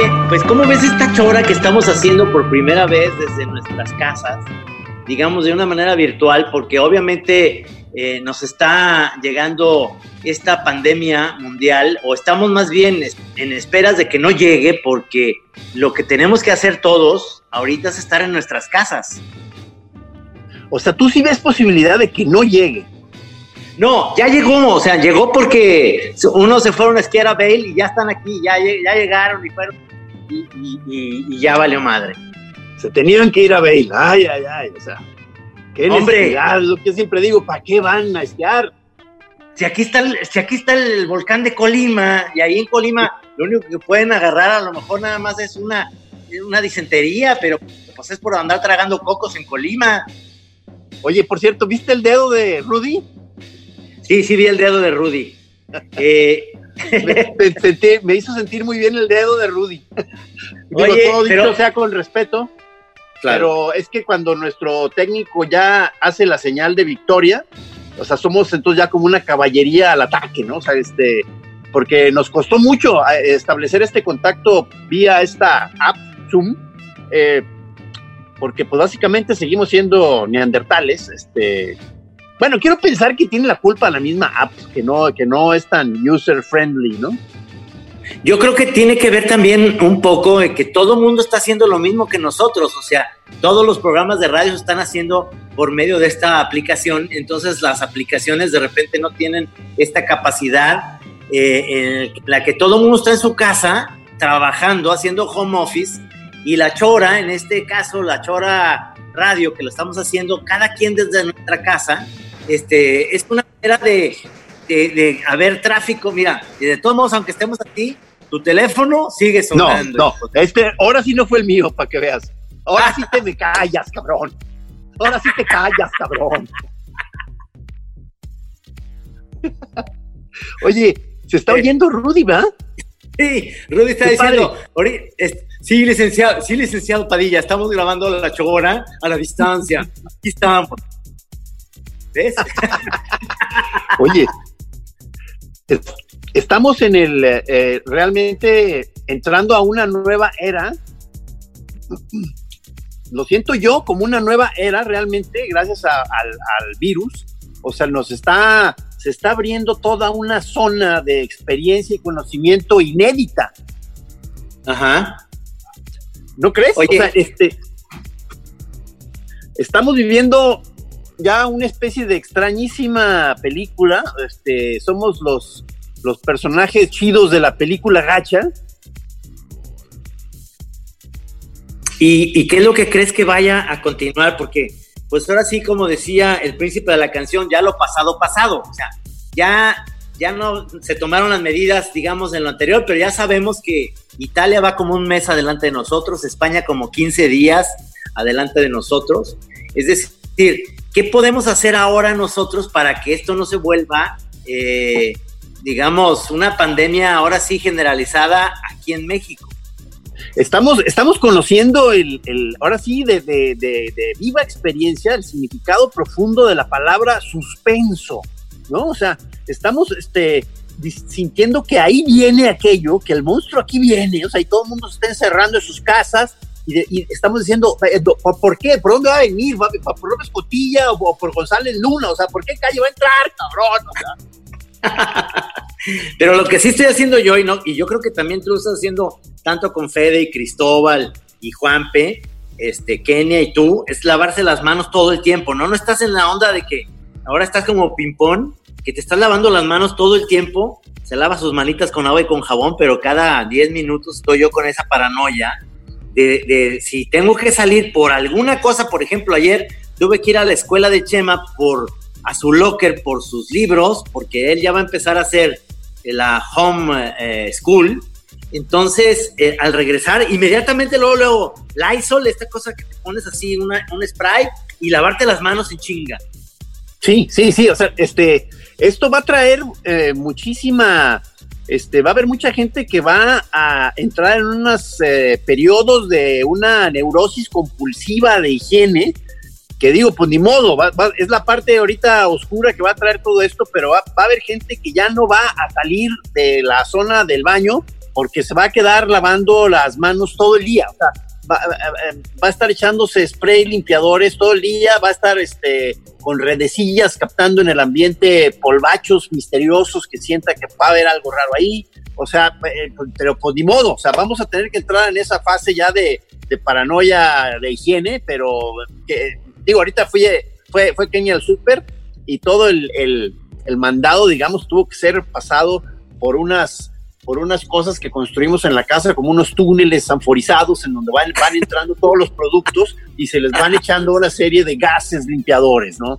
Oye, pues ¿cómo ves esta chora que estamos haciendo por primera vez desde nuestras casas? Digamos de una manera virtual, porque obviamente eh, nos está llegando esta pandemia mundial, o estamos más bien en esperas de que no llegue, porque lo que tenemos que hacer todos ahorita es estar en nuestras casas. O sea, tú sí ves posibilidad de que no llegue. No, ya llegó, o sea, llegó porque unos se fueron a esquiar a Bale y ya están aquí, ya, ya llegaron y fueron y, y, ya valió madre. Se tenían que ir a Bale, ay, ay, ay, o sea, qué Hombre. lo que siempre digo, ¿para qué van a esquiar? Si aquí, está el, si aquí está el volcán de Colima y ahí en Colima lo único que pueden agarrar a lo mejor nada más es una, una disentería, pero pues es por andar tragando cocos en Colima. Oye, por cierto, ¿viste el dedo de Rudy? Sí, sí vi el dedo de Rudy. Eh, me, sentí- me hizo sentir muy bien el dedo de Rudy. Digo, Oye, todo dicho pero- sea con respeto, pero es que cuando nuestro técnico ya hace la señal de victoria, o sea, somos entonces ya como una caballería al ataque, ¿no? O sea, este, porque nos costó mucho eh, establecer este contacto vía esta app Zoom, eh, porque pues básicamente seguimos siendo neandertales, este, bueno, quiero pensar que tiene la culpa la misma app, que no, que no es tan user friendly, ¿no? Yo creo que tiene que ver también un poco de que todo el mundo está haciendo lo mismo que nosotros, o sea, todos los programas de radio están haciendo por medio de esta aplicación, entonces las aplicaciones de repente no tienen esta capacidad eh, en la que todo el mundo está en su casa trabajando, haciendo home office, y la chora, en este caso la chora radio que lo estamos haciendo cada quien desde nuestra casa, este, es una manera de, de, de haber tráfico, mira, y de todos modos, aunque estemos aquí, tu teléfono sigue No, sonando. no, este, ahora sí no fue el mío, para que veas. Ahora sí te me callas, cabrón. Ahora sí te callas, cabrón. Oye, se está oyendo Rudy, ¿va? Sí, Rudy está diciendo, "Ori- es- sí, licenciado, sí, licenciado Padilla, estamos grabando la chora a la distancia. Aquí estamos. ¿Ves? Oye, es- estamos en el, eh, realmente entrando a una nueva era. Lo siento yo como una nueva era realmente gracias a- al, al virus. O sea, nos está, se está abriendo toda una zona de experiencia y conocimiento inédita. Ajá. ¿No crees? Oye. O sea, este, estamos viviendo ya una especie de extrañísima película. Este, somos los, los personajes chidos de la película Gacha. ¿Y, qué es lo que crees que vaya a continuar? Porque, pues ahora sí, como decía el príncipe de la canción, ya lo pasado, pasado. O sea, ya, ya no se tomaron las medidas, digamos, en lo anterior, pero ya sabemos que Italia va como un mes adelante de nosotros, España como 15 días adelante de nosotros. Es decir, ¿qué podemos hacer ahora nosotros para que esto no se vuelva, eh, digamos, una pandemia ahora sí generalizada aquí en México? Estamos, estamos conociendo el, el- ahora sí, de, de- de- de viva experiencia, el significado profundo de la palabra suspenso, ¿no? O sea, estamos este, sintiendo que ahí viene aquello, que el monstruo aquí viene, o sea, y todo el mundo se está encerrando en sus casas, y, de- y estamos diciendo, eh, ¿por, qué? ¿Por dónde va a venir? ¿Va, por López Cotilla o, o por González Luna? O sea, ¿por qué calle va a entrar, cabrón? O sea, Pero lo que sí estoy haciendo yo, y, no, y yo creo que también tú lo estás haciendo tanto con Fede y Cristóbal y Juanpe, este, Kenia y tú, es lavarse las manos todo el tiempo, ¿no? No estás en la onda de que ahora estás como ping-pong, que te estás lavando las manos todo el tiempo, se lava sus manitas con agua y con jabón, pero cada 10 minutos estoy yo con esa paranoia de, si tengo que salir por alguna cosa, por ejemplo, ayer tuve que ir a la escuela de Chema por a su locker por sus libros, porque él ya va a empezar a hacer la home eh, school. Entonces, eh, al regresar, inmediatamente luego, luego, Lysol, esta cosa que te pones así, una, un spray, y lavarte las manos en chinga. Sí, sí, sí, o sea, este, esto va a traer eh, muchísima, este, va a haber mucha gente que va a entrar en unos periodos de una neurosis compulsiva de higiene, que digo, pues ni modo, es la parte ahorita oscura que va a traer todo esto, pero va, a haber gente que ya no va a salir de la zona del baño porque se va a quedar lavando las manos todo el día. O sea, va, a estar echándose spray limpiadores todo el día, va a estar este, con redecillas captando en el ambiente polvachos misteriosos que sienta que va a haber algo raro ahí. O sea, eh, pues, pero pues ni modo, o sea, vamos a tener que entrar en esa fase ya de, de paranoia de higiene, pero que digo, ahorita fui, fue, fue Kenia al súper y todo el, el, mandado, digamos, tuvo que ser pasado por unas, por unas cosas que construimos en la casa, como unos túneles sanforizados en donde van, van entrando todos los productos y se les van echando una serie de gases limpiadores, ¿no?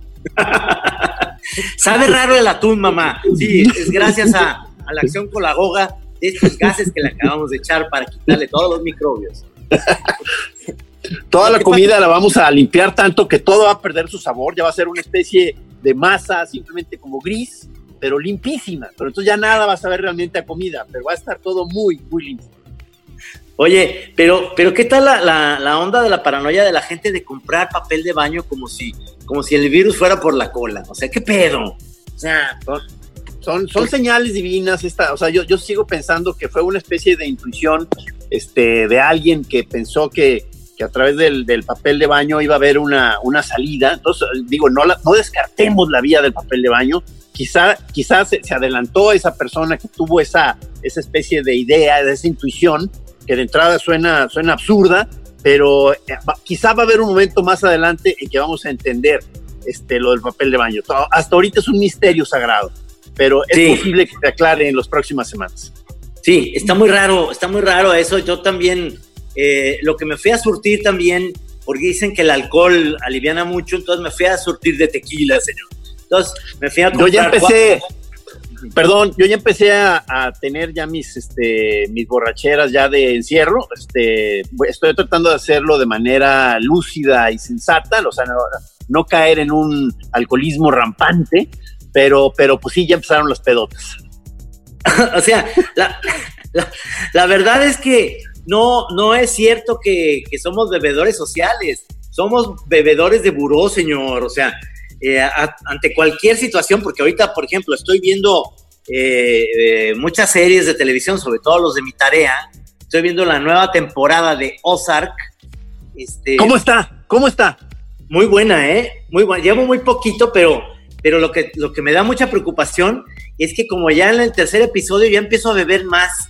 Sabe raro el atún, mamá. Sí, es gracias a, a la acción colagoga de estos gases que le acabamos de echar para quitarle todos los microbios. Toda la comida la vamos a limpiar tanto que todo va a perder su sabor, ya va a ser una especie de masa simplemente como gris, pero limpísima. Pero entonces ya nada va a saber realmente a comida, pero va a estar todo muy, muy limpio. Oye, pero, pero ¿qué tal la, la, onda de la paranoia de la gente de comprar papel de baño como si, como si el virus fuera por la cola? O sea, ¿qué pedo? O sea, son, son señales divinas. Esta, o sea, yo, yo sigo pensando que fue una especie de intuición este, de alguien que pensó que que a través del, papel de baño iba a haber una, una salida. Entonces, digo, no, no descartemos la vía del papel de baño. Quizá, quizás se, adelantó esa persona que tuvo esa, esa especie de idea, de esa intuición, que de entrada suena, suena absurda, pero eh, quizá va a haber un momento más adelante en que vamos a entender este, lo del papel de baño. Hasta ahorita es un misterio sagrado, pero es posible que se aclare en las próximas semanas. Sí, está muy raro, está muy raro eso. Yo también eh, lo que me fui a surtir también, porque dicen que el alcohol aliviana mucho, entonces me fui a surtir de tequila, señor. Entonces me fui a. Yo ya empecé, perdón, yo ya empecé a, tener ya mis, este, mis borracheras ya de encierro. Este, estoy tratando de hacerlo de manera lúcida y sensata, o sea, no, caer en un alcoholismo rampante, pero, pero pues sí, ya empezaron las pedotas. o sea, la, la verdad es que no, no es cierto que, somos bebedores sociales, somos bebedores de buró, señor. O sea, eh, ante cualquier situación, porque ahorita, por ejemplo, estoy viendo eh, eh, muchas series de televisión, sobre todo los de mi tarea. Estoy viendo la nueva temporada de Ozark. Este, ¿Cómo está? ¿Cómo está? Muy buena, ¿eh? Muy buena. Llevo muy poquito, pero, pero lo, que, lo que me da mucha preocupación es que como ya en el tercer episodio ya empiezo a beber más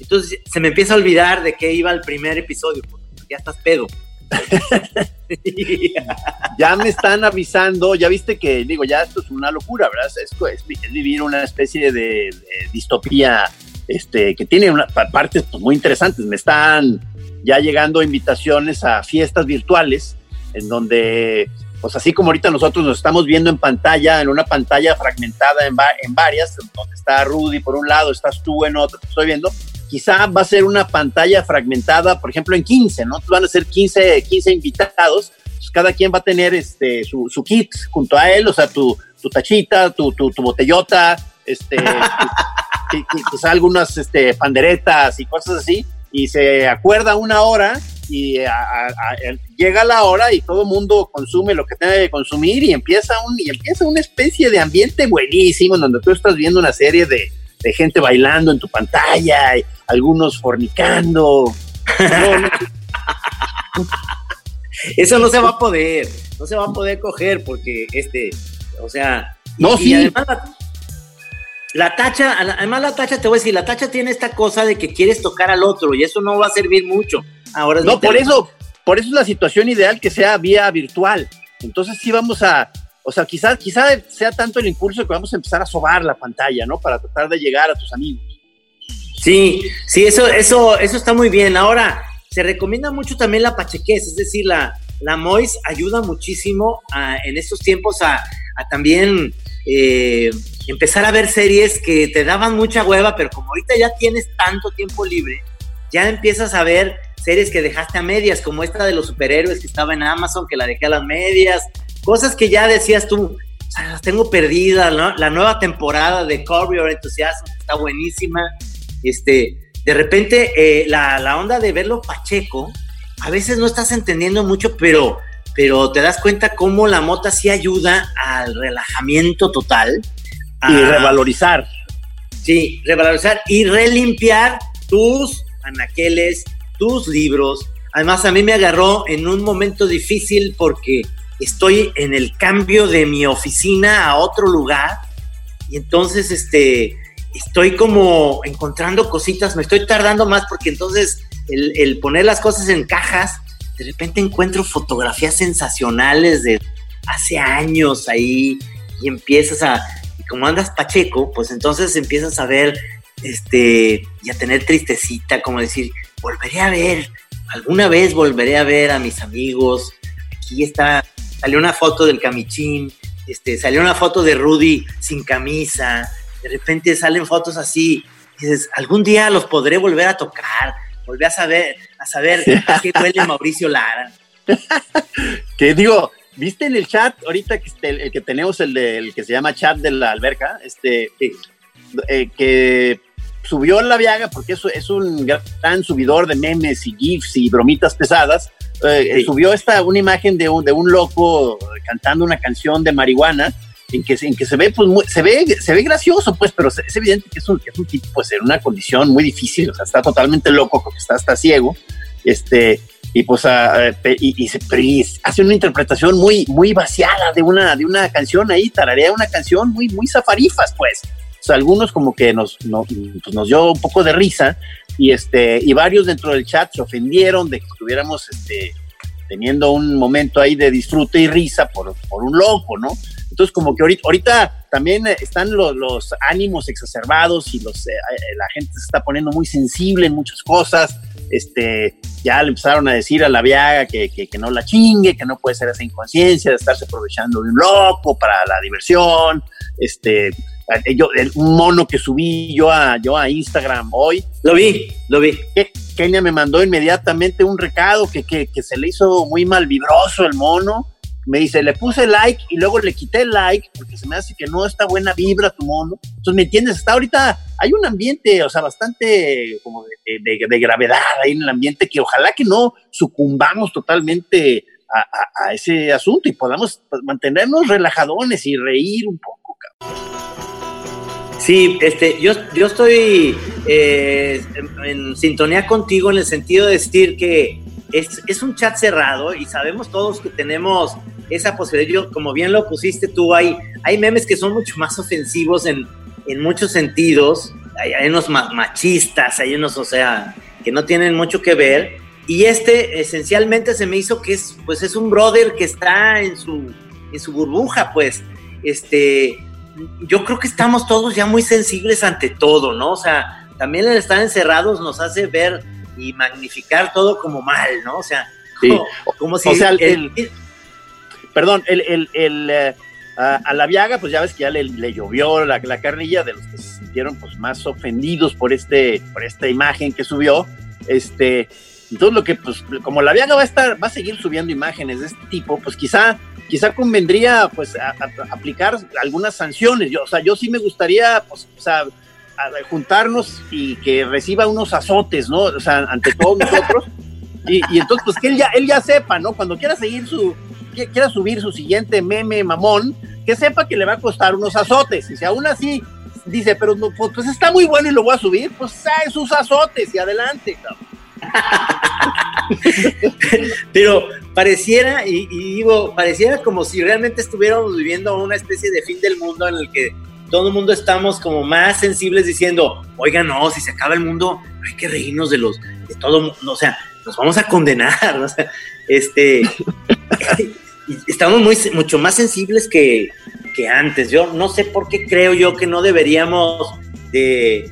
entonces se me empieza a olvidar de qué iba el primer episodio, porque ya estás pedo. ya me están avisando, ya viste que, digo, ya esto es una locura, ¿verdad? Esto es, vivir una especie de, distopía este, que tiene una, partes pues, muy interesantes. Me están ya llegando invitaciones a fiestas virtuales en donde, pues así como ahorita nosotros nos estamos viendo en pantalla, en una pantalla fragmentada en, en varias, donde está Rudy por un lado, estás tú en otro, estoy viendo, quizá va a ser una pantalla fragmentada, por ejemplo, en 15, ¿no? Van a ser 15, 15 invitados, pues cada quien va a tener este, su, su kit junto a él, o sea, tu, tu tachita, tu, tu, tu, botellota, este, quizá algunas este, panderetas y cosas así, y se acuerda una hora y llega la hora y todo el mundo consume lo que tiene que consumir y empieza, un, y empieza una especie de ambiente buenísimo donde tú estás viendo una serie de, de gente bailando en tu pantalla, y algunos fornicando. Eso no se va a poder, no se va a poder coger porque este, o sea, no, sí. además la, tacha, además la tacha, te voy a decir, la tacha tiene esta cosa de que quieres tocar al otro y eso no va a servir mucho. Ahora no, por eso, por eso es la situación ideal que sea vía virtual. Entonces sí vamos a, o sea, quizás quizá sea tanto el impulso que vamos a empezar a sobar la pantalla, ¿no? Para tratar de llegar a tus amigos. Sí, sí, eso, eso, eso está muy bien. Ahora, se recomienda mucho también la pachequez, es decir, la, la MOIS ayuda muchísimo en estos tiempos a, también eh, empezar a ver series que te daban mucha hueva, pero como ahorita ya tienes tanto tiempo libre, ya empiezas a ver series que dejaste a medias, como esta de los superhéroes que estaba en Amazon, que la dejé a las medias, cosas que ya decías tú, o sea, las tengo perdidas, ¿no? La nueva temporada de Corby Your Enthusiasm está buenísima. Este, de repente, eh, la, la, onda de verlo Pacheco, a veces no estás entendiendo mucho, pero, pero te das cuenta cómo la mota sí ayuda al relajamiento total. y revalorizar. Sí, revalorizar y relimpiar tus anaqueles, tus libros. Además, a mí me agarró en un momento difícil porque estoy en el cambio de mi oficina a otro lugar. Y entonces este estoy como encontrando cositas, me estoy tardando más porque entonces el, poner las cosas en cajas, de repente encuentro fotografías sensacionales de hace años ahí y empiezas a, y como andas pacheco, pues entonces empiezas a ver, este, y a tener tristecita, como decir, volveré a ver, alguna vez volveré a ver a mis amigos, aquí está, salió una foto del camichín, este, salió una foto de Rudy sin camisa, de repente salen fotos así, y dices, algún día los podré volver a tocar, volver a saber, a saber a qué huele Mauricio Lara. que digo, ¿viste en el chat ahorita que, este, el, que tenemos el, de, que se llama chat de la alberca? Este, eh, que subió la viaga porque eso es un gran subidor de memes y gifs y bromitas pesadas. Eh, subió esta una imagen de un, de un loco cantando una canción de marihuana en que, en que se ve pues se ve se ve gracioso pues pero es evidente que es un, es un tipo pues en una condición muy difícil o sea está totalmente loco porque está hasta ciego este y pues ah, eh, y, se, hace una interpretación muy muy vaciada de una de una canción ahí tararea una canción muy muy zafarifas pues. Algunos como que nos, pues nos dio un poco de risa y, este, y varios dentro del chat se ofendieron de que estuviéramos este, teniendo un momento ahí de disfrute y risa por, por un loco, ¿no? Entonces, como que ahorita, ahorita también están los, ánimos exacerbados y los, eh, eh, la gente se está poniendo muy sensible en muchas cosas. Este, ya le empezaron a decir a la viaga que, que, que no la chingue, que no puede ser esa inconsciencia de estarse aprovechando de un loco para la diversión. Este, yo, un mono que subí yo a, yo a Instagram hoy. Lo vi, lo vi. Kenia me mandó inmediatamente un recado que, que, que, se le hizo muy mal vibroso el mono. Me dice, le puse like y luego le quité el like porque se me hace que no está buena vibra tu mono. Entonces, ¿me entiendes? Está ahorita, hay un ambiente, o sea, bastante como de, de, gravedad ahí en el ambiente que ojalá que no sucumbamos totalmente a, a ese asunto y podamos mantenernos relajadones y reír un poco, cabrón. Sí, este, yo, yo estoy eh, en, sintonía contigo en el sentido de decir que es, es, un chat cerrado y sabemos todos que tenemos esa posibilidad. Como bien lo pusiste tú, hay, hay memes que son mucho más ofensivos en, en muchos sentidos. Hay, hay, unos machistas, hay unos, o sea, que no tienen mucho que ver. Y este esencialmente se me hizo que es, pues es un brother que está en su, en su burbuja, pues. Este, yo creo que estamos todos ya muy sensibles ante todo, ¿no? O sea, también el estar encerrados nos hace ver y magnificar todo como mal, ¿no? O sea, como, si... O sea, el, perdón, el, el, eh, a, la Viaga, pues ya ves que ya le, llovió la, la, carrilla de los que se sintieron pues más ofendidos por este, por esta imagen que subió. Este, entonces lo que, pues, como la Viaga va a estar, va a seguir subiendo imágenes de este tipo, pues quizá quizá convendría pues aplicar algunas sanciones. Yo, o sea, yo sí me gustaría, pues, o sea, juntarnos y que reciba unos azotes, ¿no? O sea, ante todos nosotros. Y, entonces, pues que él ya, él ya sepa, ¿no? Cuando quiera seguir su, quiera subir su siguiente meme mamón, que sepa que le va a costar unos azotes. Y si aún así dice, pero no, pues, pues está muy bueno y lo voy a subir, pues sabe sus azotes y adelante, cabrón. Pero pareciera, y, digo, pareciera como si realmente estuviéramos viviendo una especie de fin del mundo en el que todo el mundo estamos como más sensibles diciendo, oiga, no, si se acaba el mundo, hay que reírnos de los, de todo, o sea, nos vamos a condenar, o sea, este, estamos muy, mucho más sensibles que, que antes. Yo no sé por qué creo yo que no deberíamos de,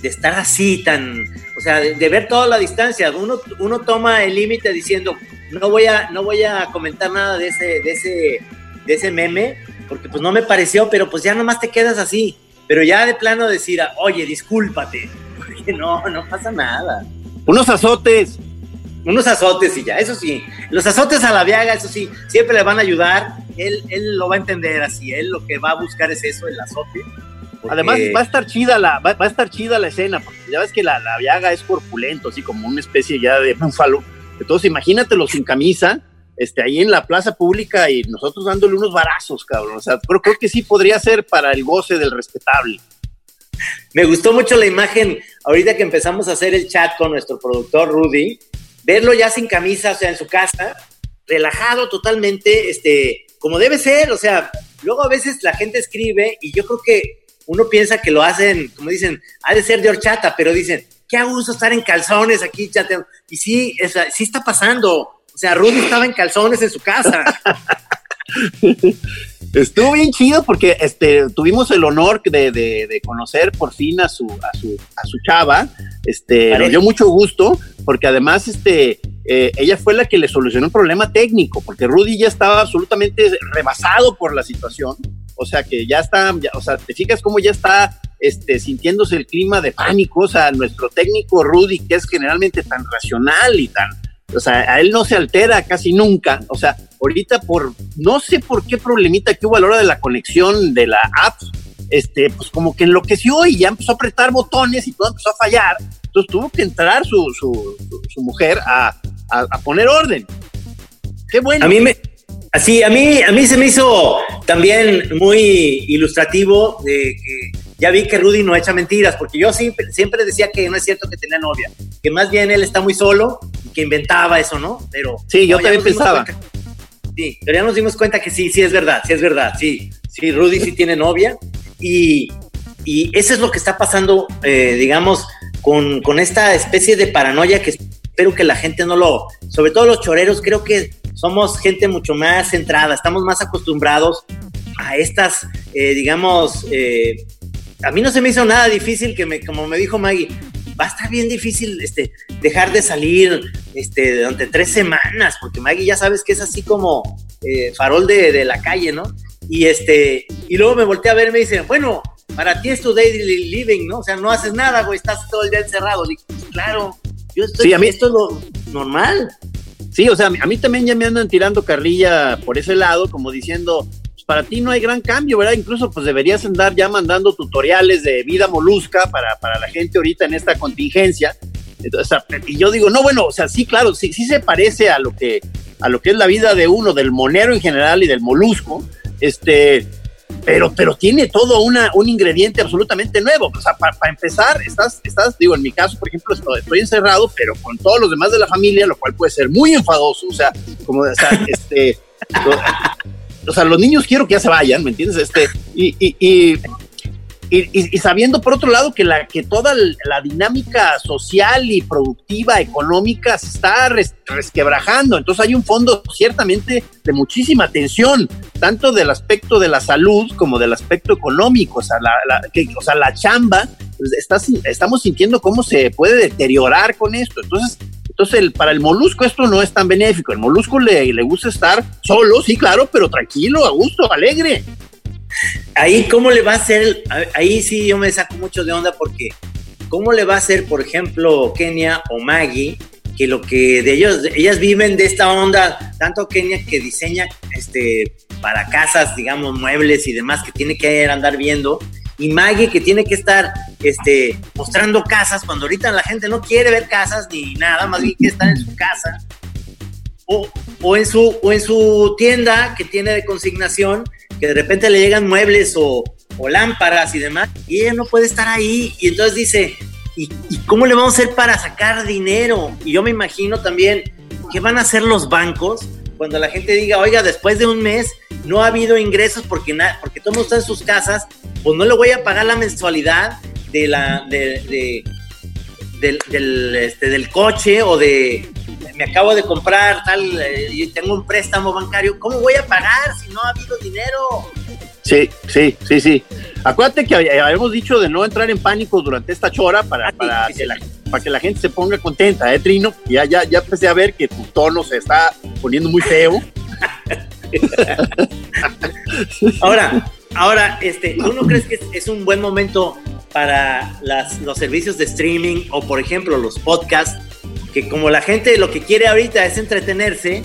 de estar así tan, o sea, de, de ver toda la distancia. Uno, uno toma el límite diciendo, no voy a, no voy a comentar nada de ese, de ese, de ese meme, porque pues no me pareció, pero pues ya nomás te quedas así. Pero ya de plano decir, oye, discúlpate, porque no, no pasa nada. Unos azotes. Unos azotes y ya, eso sí. Los azotes a la viaga, eso sí, siempre le van a ayudar. Él, él lo va a entender así. Él lo que va a buscar es eso, el azote. porque- Además va a estar chida la, va, va a estar chida la escena, porque ya ves que la, la Viaga es corpulento, así como una especie ya de búfalo. Entonces imagínatelo sin camisa, este, ahí en la plaza pública y nosotros dándole unos varazos, cabrón. O sea, creo, creo que sí podría ser para el goce del respetable. Me gustó mucho la imagen, ahorita que empezamos a hacer el chat con nuestro productor Rudy, verlo ya sin camisa, o sea, en su casa, relajado totalmente, este, como debe ser, o sea, luego a veces la gente escribe y yo creo que uno piensa que lo hacen, como dicen, ha de ser de horchata, pero dicen, qué gusto estar en calzones aquí, chateando. Y sí, es- sí está pasando. O sea, Rudy estaba en calzones en su casa. Estuvo bien chido porque este, tuvimos el honor de, de- de conocer por fin a su, a su, a su chava. Este, nos dio mucho gusto porque además este, eh, ella fue la que le solucionó un problema técnico, porque Rudy ya estaba absolutamente rebasado por la situación. O sea que ya está, ya- o sea, te fijas cómo ya está este, sintiéndose el clima de pánico. O sea, nuestro técnico Rudy, que es generalmente tan racional y tan, o sea, a él no se altera casi nunca. O sea, ahorita por, no sé por qué problemita que hubo a la hora de la conexión de la app, este, pues como que enloqueció y ya empezó a apretar botones y todo empezó a fallar. Entonces tuvo que entrar su, su, su- su mujer a, a- a poner orden. Qué bueno. A mí me, así, a mí, a mí se me hizo también muy ilustrativo de que ya vi que Rudy no echa mentiras, porque yo siempre, siempre decía que no es cierto que tenía novia, que más bien él está muy solo y que inventaba eso, ¿no? Pero Sí, yo no, también pensaba. cuenta- sí, pero ya nos dimos cuenta que sí, sí es verdad, sí es verdad, sí, sí, Rudy sí tiene novia y, y eso es lo que está pasando, eh, digamos, con, con esta especie de paranoia que espero que la gente no lo, sobre todo los choreros, creo que somos gente mucho más centrada, estamos más acostumbrados a estas, eh, digamos, eh, a mí no se me hizo nada difícil que me, como me dijo Maggie, va a estar bien difícil este, dejar de salir este, durante tres semanas, porque Maggie ya sabes que es así como eh, farol de, de la calle, ¿no? Y este, y luego me volteé a ver y me dice, bueno, para ti es tu daily living, ¿no? O sea, no haces nada, güey, estás todo el día encerrado. "Pues claro, yo estoy, Sí, a mí- esto es lo normal. Sí, o sea, a mí también ya me andan tirando carrilla por ese lado, como diciendo, para ti no hay gran cambio, ¿verdad? Incluso pues deberías andar ya mandando tutoriales de vida molusca para, para la gente ahorita en esta contingencia. Entonces, y yo digo, no, bueno, o sea, sí, claro, sí, sí se parece a lo que a lo que es la vida de uno, del monero en general y del molusco, este, pero, pero tiene todo una, un ingrediente absolutamente nuevo. O sea, para empezar, estás, estás, digo, en mi caso, por ejemplo, estoy, estoy encerrado, pero con todos los demás de la familia, lo cual puede ser muy enfadoso. O sea, como, o sea, este, o sea, los niños quiero que ya se vayan, ¿me entiendes? Este, y, y, y, y, y- sabiendo por otro lado que, la, que toda la dinámica social y productiva, económica, se está res- resquebrajando. Entonces hay un fondo ciertamente de muchísima tensión, tanto del aspecto de la salud como del aspecto económico. O sea, la, la- que- o sea, la chamba, pues, está estamos sintiendo cómo se puede deteriorar con esto. Entonces, entonces el, para el molusco esto no es tan benéfico. El molusco le, le gusta estar solo, sí, claro, pero tranquilo, a gusto, alegre. Ahí, ¿cómo le va a hacer? Ahí sí yo me saco mucho de onda porque, ¿cómo le va a hacer, por ejemplo, Kenia o Maggie, que lo que de ellos, ellas viven de esta onda, tanto Kenia que diseña este, para casas, digamos, muebles y demás, que tiene que andar viendo, y Maggie que tiene que estar este, mostrando casas, cuando ahorita la gente no quiere ver casas ni nada, más bien quiere estar en su casa. O, o, en su, o en su tienda que tiene de consignación, que de repente le llegan muebles o, o lámparas y demás, y ella no puede estar ahí. Y entonces dice, ¿y, ¿y, cómo le vamos a hacer para sacar dinero? Y yo me imagino también, ¿qué van a hacer los bancos cuando la gente diga, oiga, después de un mes no ha habido ingresos porque, porque todo el mundo está en sus casas, pues no le voy a pagar la mensualidad de la, de, de, del, del, este, del coche o de me acabo de comprar tal, eh, y tengo un préstamo bancario, ¿cómo voy a pagar si no ha habido dinero? Sí, sí, sí, sí. Acuérdate que habíamos dicho de no entrar en pánico durante esta chora para, Ah, sí, para, sí, que, sí. la, para que la gente se ponga contenta, ¿eh, Trino? Ya, ya, ya empecé a ver que tu tono se está poniendo muy feo. Ahora, ahora, este, ¿tú no crees que es, un buen momento para los servicios de streaming o, por ejemplo, los podcasts? Que como la gente lo que quiere ahorita es entretenerse,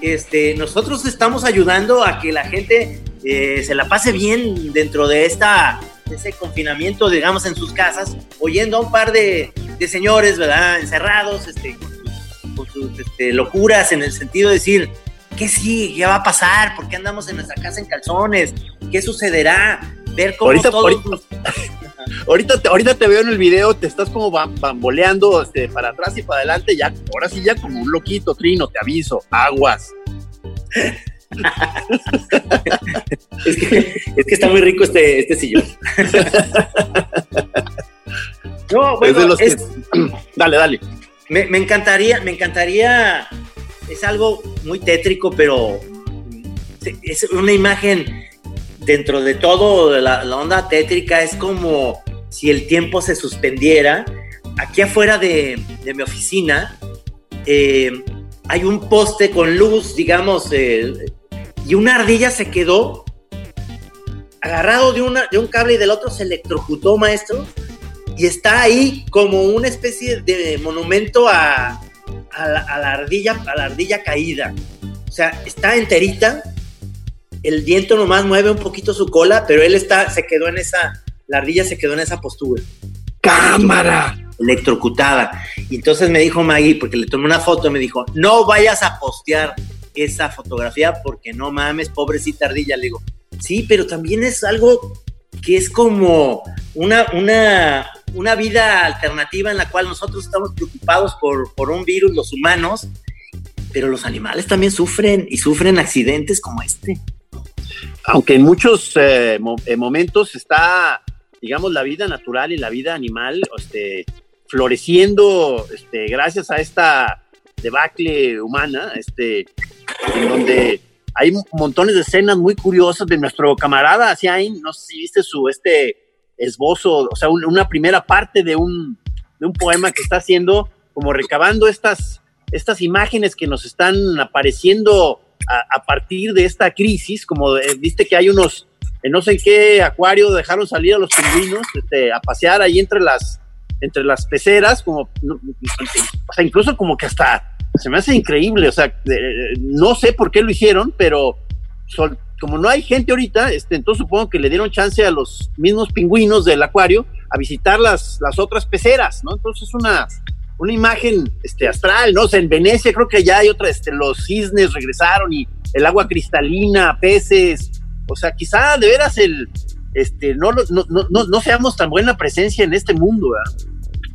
este, nosotros estamos ayudando a que la gente eh, se la pase bien dentro de esta ese confinamiento, digamos, en sus casas, oyendo a un par de, de señores, ¿verdad? Encerrados, este, con sus, con sus, este, locuras en el sentido de decir, ¿qué sí? ¿Qué va a pasar? ¿Por qué andamos en nuestra casa en calzones? ¿Qué sucederá? Ver cómo Ahorita- todos ahorita- los- Ahorita te, ahorita te veo en el video, te estás como bam- bamboleando este, para atrás y para adelante, ya, ahora sí ya como un loquito, Trino, te aviso, aguas. Es que, es que está muy rico este, este sillón. no, Es bueno, de los que- es- dale, dale. me, me encantaría, me encantaría, es algo muy tétrico, pero es una imagen dentro de todo de la, la onda tétrica, es como si el tiempo se suspendiera. Aquí afuera de, de mi oficina eh, hay un poste con luz, digamos, eh, y una ardilla se quedó agarrado de, una, de un cable y del otro se electrocutó, maestro, y está ahí como una especie de monumento a, a la, a la ardilla, a la ardilla caída. O sea, está enterita, el viento nomás mueve un poquito su cola, pero él está, se quedó en esa, la ardilla se quedó en esa postura ¡Cámara! electrocutada. Y entonces me dijo Maggie, porque le tomé una foto, me dijo, no vayas a postear esa fotografía porque no mames, pobrecita ardilla. Le digo, sí, pero también es algo que es como una, una, una vida alternativa en la cual nosotros estamos preocupados por, por un virus, los humanos, pero los animales también sufren y sufren accidentes como este. Aunque en muchos eh, eh, momentos está, digamos, la vida natural y la vida animal este, floreciendo este, gracias a esta debacle humana, este, en donde hay montones de escenas muy curiosas de nuestro camarada Asiain, no sé si viste su este esbozo, o sea, un- una primera parte de un, de un poema que está haciendo, como recabando estas, estas imágenes que nos están apareciendo a, a partir de esta crisis, como eh, viste que hay unos, en no sé qué acuario dejaron salir a los pingüinos este, a pasear ahí entre las, entre las peceras, como, o sea, incluso como que hasta se me hace increíble, o sea, eh, no sé por qué lo hicieron, pero sol- como no hay gente ahorita, este, entonces supongo que le dieron chance a los mismos pingüinos del acuario a visitar las, las otras peceras, ¿no? Entonces es una, una imagen este, astral, ¿no? O sea, en Venecia creo que ya hay otra, este, los cisnes regresaron y el agua cristalina, peces, o sea, quizá de veras el, este, no, no, no, no, no seamos tan buena presencia en este mundo, ¿verdad?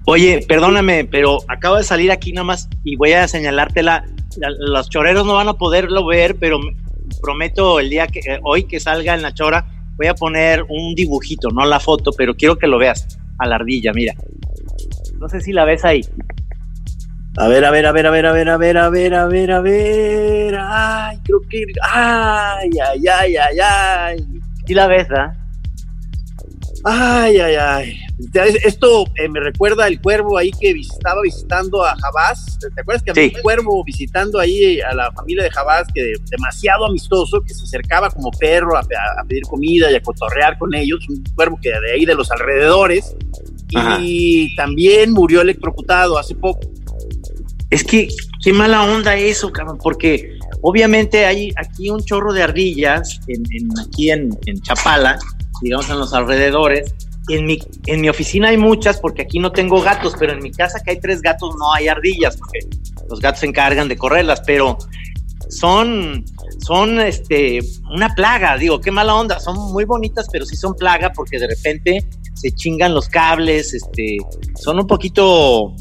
Oye, perdóname, pero acabo de salir aquí nada más y voy a señalártela. La- Los choreros no van a poderlo ver, pero me- prometo el día que eh, hoy que salga en la chora voy a poner un dibujito, no la foto, pero quiero que lo veas a la ardilla, mira. No sé si la ves ahí. A ver, a ver, a ver, a ver, a ver, a ver, a ver, a ver, a ver. Ay, creo que. Ay, ay, ay, ay, ay. Sí la ves, ¿ah? Ay, ay, ay. Esto eh, me recuerda el cuervo ahí que estaba visitando a Jabás. ¿Te acuerdas que había un cuervo visitando ahí a la familia de Jabás, que de- demasiado amistoso, que se acercaba como perro a, pedir comida y a cotorrear con ellos? Un cuervo que de ahí de los alrededores. Y también murió electrocutado hace poco. Es que qué mala onda eso, cabrón, porque obviamente hay aquí un chorro de ardillas en, en- aquí en, en Chapala, digamos en los alrededores. En mi, en mi oficina hay muchas porque aquí no tengo gatos, pero en mi casa que hay tres gatos no hay ardillas porque los gatos se encargan de correrlas, pero son, son este, una plaga, digo, qué mala onda, son muy bonitas, pero sí son plaga porque de repente se chingan los cables, este, son un poquito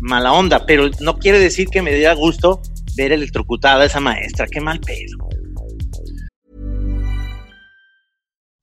mala onda, pero no quiere decir que me diera gusto ver electrocutada esa maestra, qué mal pedo.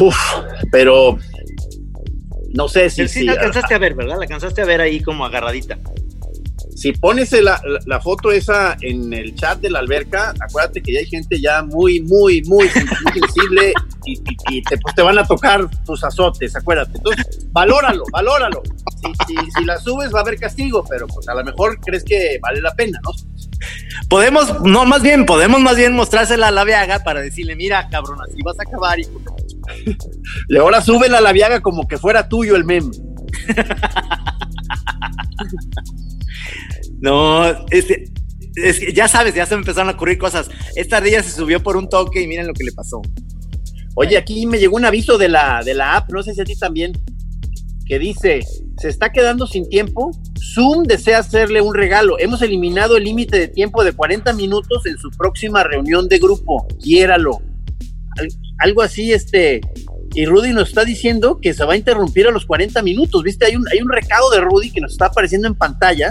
Uf, pero no sé si, Sí, sí, si, la alcanzaste a ver, ¿verdad? La alcanzaste a ver ahí como agarradita. si pones la, la- la foto esa en el chat de la alberca, acuérdate que ya hay gente ya muy, muy, muy, sen- muy sensible y, y- y te, pues te van a tocar tus azotes, acuérdate. Entonces, valóralo, valóralo. Si, si- si la subes va a haber castigo, pero pues a lo mejor crees que vale la pena, ¿no? Podemos, no, más bien, podemos más bien mostrársela a la Viaga para decirle, mira, cabrón, así vas a acabar. Y... Y ahora súbela a la viaga como que fuera tuyo el meme. No, este, es que ya sabes, ya se me empezaron a ocurrir cosas. Esta ardilla se subió por un toque y miren lo que le pasó. Oye, aquí me llegó un aviso de la, de la app, no sé si a ti también, que dice, se está quedando sin tiempo, Zoom desea hacerle un regalo. Hemos eliminado el límite de tiempo de 40 minutos en su próxima reunión de grupo. Quiéralo. Al- algo así, este... Y Rudy nos está diciendo que se va a interrumpir a los 40 minutos, ¿viste? Hay un, hay un recado de Rudy que nos está apareciendo en pantalla.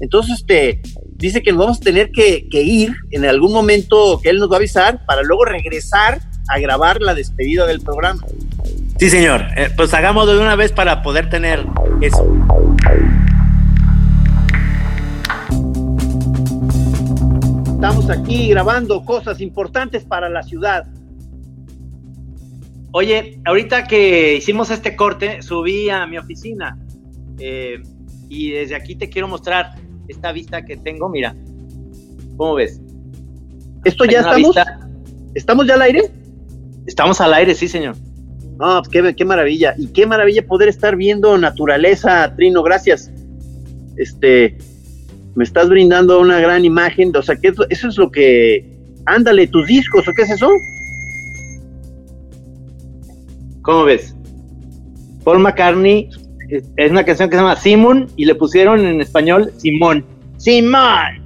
Entonces, este, dice que nos vamos a tener que, que ir en algún momento que él nos va a avisar para luego regresar a grabar la despedida del programa. Sí, señor. Eh, pues hagámoslo de una vez para poder tener eso. Estamos aquí grabando cosas importantes para la ciudad. Oye, ahorita que hicimos este corte, subí a mi oficina eh, y desde aquí te quiero mostrar esta vista que tengo. Mira, ¿cómo ves? ¿Esto ya estamos? vista- ¿Estamos ya al aire? Estamos al aire, sí, señor. No, pues qué, qué maravilla. Y qué maravilla poder estar viendo naturaleza, Trino, gracias. Este, me estás brindando una gran imagen. O sea, que eso, eso es lo que. Ándale, tus discos, ¿o qué es eso? ¿Cómo ves? Paul McCartney es una canción que se llama Simon y le pusieron en español Simón. Simón.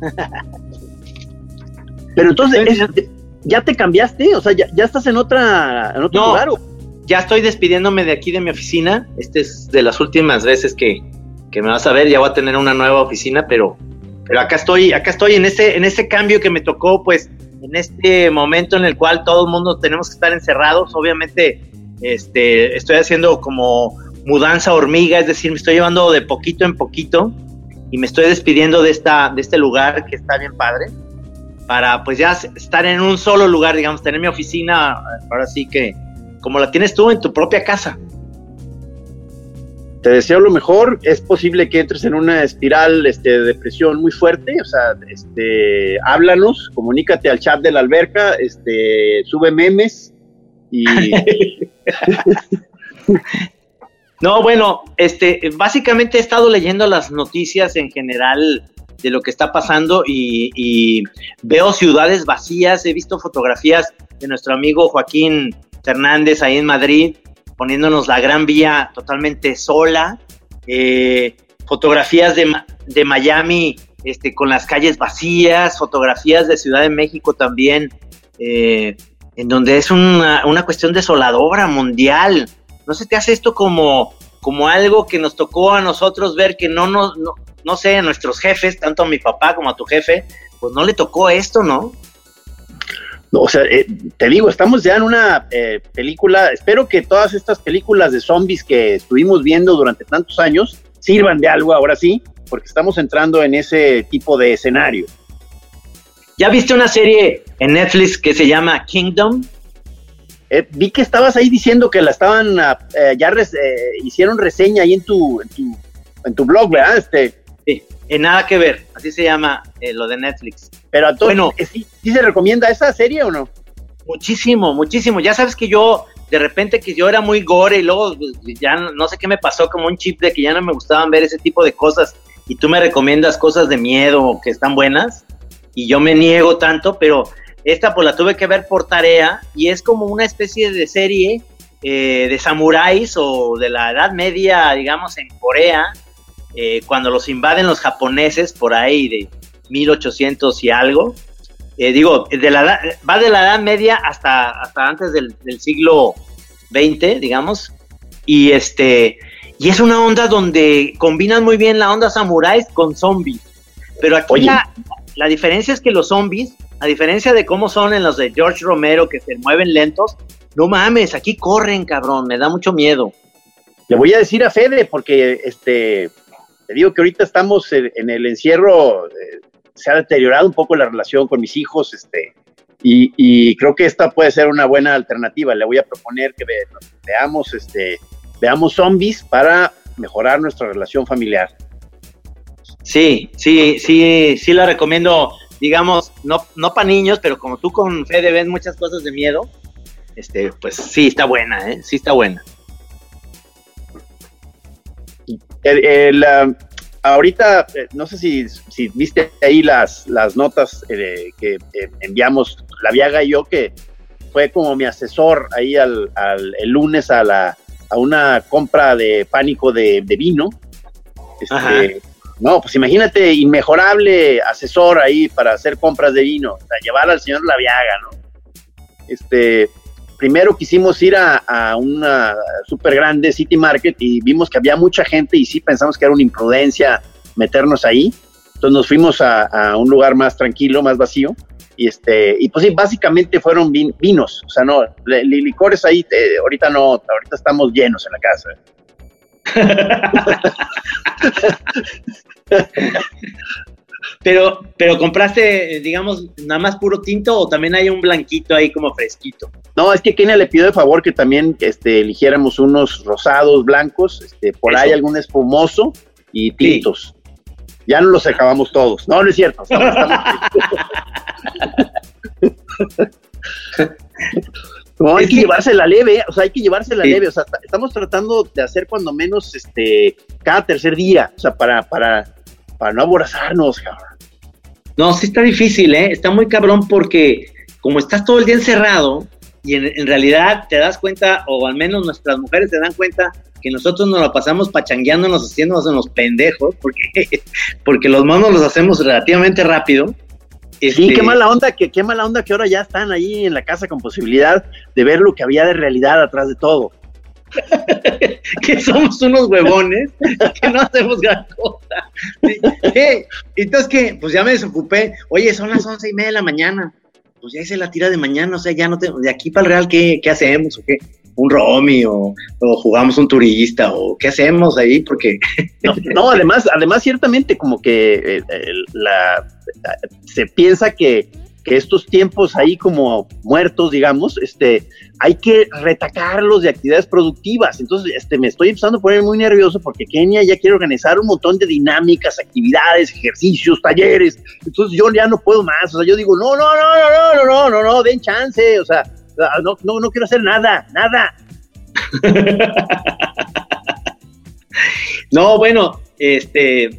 Pero entonces, es- ¿ya te cambiaste? O sea, ¿ya, ya estás en otra en otro No. lugar? ¿o? Ya estoy despidiéndome de aquí de mi oficina. Este es de las últimas veces que, que me vas a ver. Ya voy a tener una nueva oficina, pero, pero acá estoy, acá estoy en este, en este cambio que me tocó, pues, en este momento en el cual todo el mundo tenemos que estar encerrados. Obviamente, este, estoy haciendo como mudanza hormiga, es decir, me estoy llevando de poquito en poquito y me estoy despidiendo de esta, de este lugar que está bien padre. Para pues ya estar en un solo lugar, digamos, tener mi oficina, ahora sí que como la tienes tú en tu propia casa. Te deseo lo mejor. Es posible que entres en una espiral este, de depresión muy fuerte. O sea, este, háblanos, comunícate al chat de la alberca, este, sube memes y No, bueno, este, básicamente he estado leyendo las noticias en general de lo que está pasando y, y veo ciudades vacías, he visto fotografías de nuestro amigo Joaquín Fernández ahí en Madrid, poniéndonos la gran vía totalmente sola, eh, fotografías de, de Miami este, con las calles vacías, fotografías de Ciudad de México también, eh, en donde es una, una cuestión desoladora mundial. ¿No se te hace esto como, como algo que nos tocó a nosotros ver que no nos, no, no sé, a nuestros jefes, tanto a mi papá como a tu jefe, pues no le tocó esto, ¿no? O sea, eh, te digo, estamos ya en una eh, película, espero que todas estas películas de zombies que estuvimos viendo durante tantos años sirvan de algo ahora sí, porque estamos entrando en ese tipo de escenario. ¿Ya viste una serie en Netflix que se llama Kingdom? Eh, vi que estabas ahí diciendo que la estaban, eh, ya res- hicieron reseña ahí en tu, en tu, en tu blog, ¿verdad? Este, Sí, en nada que ver, así se llama lo de Netflix. Pero a todos, Bueno. ¿sí, sí se recomienda esa serie o no? Muchísimo, muchísimo. Ya sabes que yo, de repente, que yo era muy gore y luego pues, ya no, no sé qué me pasó, como un chip de que ya no me gustaban ver ese tipo de cosas y tú me recomiendas cosas de miedo que están buenas y yo me niego tanto, pero esta pues la tuve que ver por tarea y es como una especie de serie eh, de samuráis o de la Edad Media, digamos, en Corea, eh, cuando los invaden los japoneses por ahí de 1800 y algo. Eh, digo, de la, va de la Edad Media hasta, hasta antes del, siglo XX, digamos. Y este y es una onda donde combinan muy bien la onda samuráis con zombies. Pero aquí la, la, diferencia es que los zombies, a diferencia de cómo son en los de George Romero, que se mueven lentos, no mames, aquí corren, cabrón, me da mucho miedo. Le voy a decir a Fede, porque este, te digo que ahorita estamos en, el encierro, eh, se ha deteriorado un poco la relación con mis hijos, este, y, creo que esta puede ser una buena alternativa. Le voy a proponer que veamos, este, veamos zombies para mejorar nuestra relación familiar. Sí, sí, sí, sí la recomiendo, digamos, no, no para niños, pero como tú con Fede ves muchas cosas de miedo, este, pues sí está buena, ¿eh? Sí está buena. Um, ahorita, eh, no sé si, si, viste ahí las, las notas eh, que eh, enviamos, la Viaga y yo, que fue como mi asesor ahí al, el lunes a, la, a una compra de pánico de, vino. Este, no, pues imagínate, inmejorable asesor ahí para hacer compras de vino, o sea, llevar al señor La Viaga, ¿no? Este, primero quisimos ir a, una super grande City Market y vimos que había mucha gente y sí pensamos que era una imprudencia meternos ahí. Entonces nos fuimos a, un lugar más tranquilo, más vacío. Y este, y pues sí, básicamente fueron vinos, o sea, no, licores ahí, ahorita no, ahorita estamos llenos en la casa. Pero, pero compraste, digamos, nada más puro tinto o también hay un blanquito ahí como fresquito. No, es que Kenia le pidió de favor que también este, eligiéramos unos rosados, blancos, este, por ahí algún espumoso y tintos. Ya no los acabamos todos. No, no es cierto. no, hay que, llevarse la leve, o sea, hay que llevarse la leve, o sea, estamos tratando de hacer cuando menos este cada tercer día, o sea, para, para para no aborazarnos, cabrón. No, sí está difícil, ¿eh? Está muy cabrón porque como estás todo el día encerrado y en, realidad te das cuenta, o al menos nuestras mujeres se dan cuenta que nosotros nos la pasamos pachangueándonos, haciéndonos en los pendejos, porque, porque los monos los hacemos relativamente rápido. Sí, qué este, mala onda que qué mala onda que ahora ya están ahí en la casa con posibilidad de ver lo que había de realidad atrás de todo. que somos unos huevones, que no hacemos gran cosa. Entonces, que Pues ya me desocupé. Oye, son las once y media de la mañana. Pues ya hice la tira de mañana, o sea, ya no tengo. De aquí para el Real, ¿qué, qué hacemos? ¿O qué? un Romy o, jugamos un turista o qué hacemos ahí porque no, además además ciertamente como que eh, la, se piensa que que estos tiempos ahí como muertos, digamos, este, hay que retacarlos de actividades productivas. Entonces, este, me estoy empezando a poner muy nervioso porque Kenia ya quiere organizar un montón de dinámicas, actividades, ejercicios, talleres. Entonces, yo ya no puedo más. O sea, yo digo, no, no, no, no, no, no, no, no, den chance. O sea, no, no, no quiero hacer nada, nada. no, bueno, este,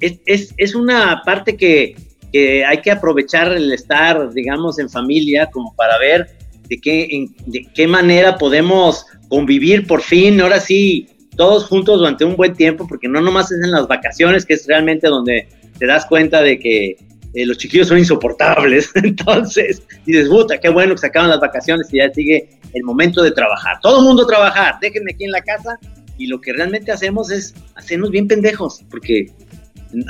es, es, es una parte que que hay que aprovechar el estar, digamos, en familia como para ver de qué, de qué manera podemos convivir por fin, ahora sí, todos juntos durante un buen tiempo, porque no nomás es en las vacaciones, que es realmente donde te das cuenta de que eh, los chiquillos son insoportables. Entonces, dices, puta, qué bueno que se acaban las vacaciones y ya sigue el momento de trabajar. Todo el mundo trabajar, déjenme aquí en la casa y lo que realmente hacemos es hacernos bien pendejos, porque